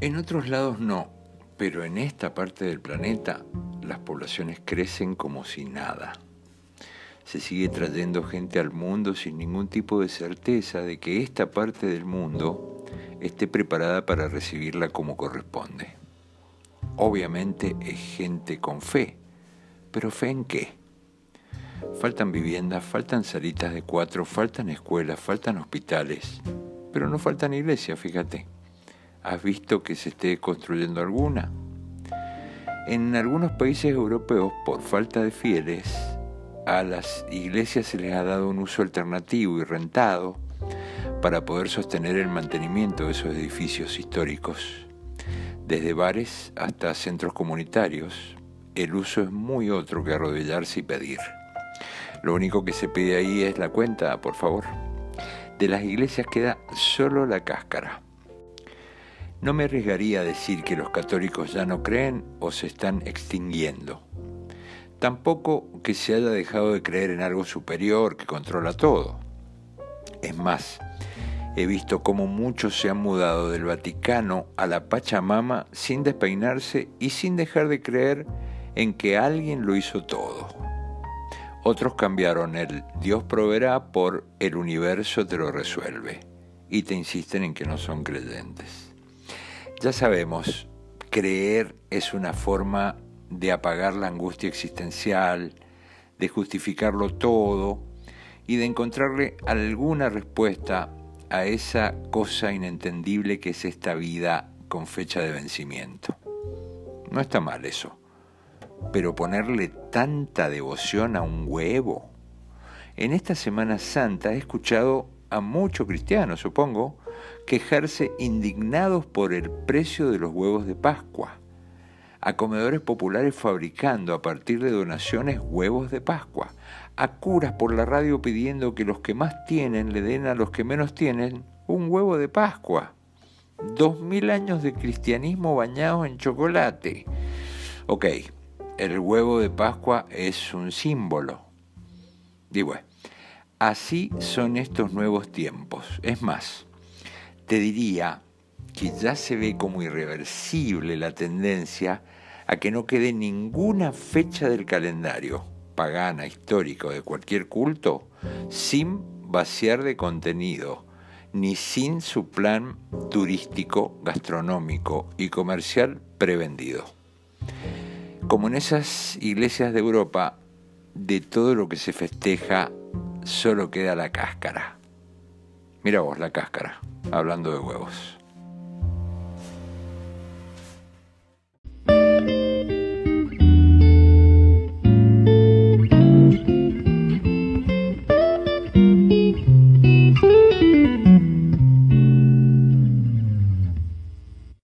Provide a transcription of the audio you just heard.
En otros lados no, pero en esta parte del planeta las poblaciones crecen como si nada. Se sigue trayendo gente al mundo sin ningún tipo de certeza de que esta parte del mundo esté preparada para recibirla como corresponde. Obviamente es gente con fe, pero fe en qué? Faltan viviendas, faltan salitas de cuatro, faltan escuelas, faltan hospitales, pero no faltan iglesias, fíjate. ¿Has visto que se esté construyendo alguna? En algunos países europeos, por falta de fieles, a las iglesias se les ha dado un uso alternativo y rentado para poder sostener el mantenimiento de esos edificios históricos. Desde bares hasta centros comunitarios, el uso es muy otro que arrodillarse y pedir. Lo único que se pide ahí es la cuenta, por favor. De las iglesias queda solo la cáscara. No me arriesgaría a decir que los católicos ya no creen o se están extinguiendo. Tampoco que se haya dejado de creer en algo superior que controla todo. Es más, he visto cómo muchos se han mudado del Vaticano a la Pachamama sin despeinarse y sin dejar de creer en que alguien lo hizo todo. Otros cambiaron el Dios proveerá por el universo te lo resuelve y te insisten en que no son creyentes. Ya sabemos, creer es una forma de apagar la angustia existencial, de justificarlo todo y de encontrarle alguna respuesta a esa cosa inentendible que es esta vida con fecha de vencimiento. No está mal eso, pero ponerle tanta devoción a un huevo. En esta Semana Santa he escuchado a muchos cristianos, supongo, quejarse indignados por el precio de los huevos de Pascua, a comedores populares fabricando a partir de donaciones huevos de Pascua, a curas por la radio pidiendo que los que más tienen le den a los que menos tienen un huevo de Pascua. Dos mil años de cristianismo bañados en chocolate. Ok, el huevo de Pascua es un símbolo. Digo, así son estos nuevos tiempos. Es más, te diría que ya se ve como irreversible la tendencia a que no quede ninguna fecha del calendario pagana, histórico, de cualquier culto, sin vaciar de contenido, ni sin su plan turístico, gastronómico y comercial prevendido. Como en esas iglesias de Europa, de todo lo que se festeja solo queda la cáscara. Mira vos la cáscara, hablando de huevos.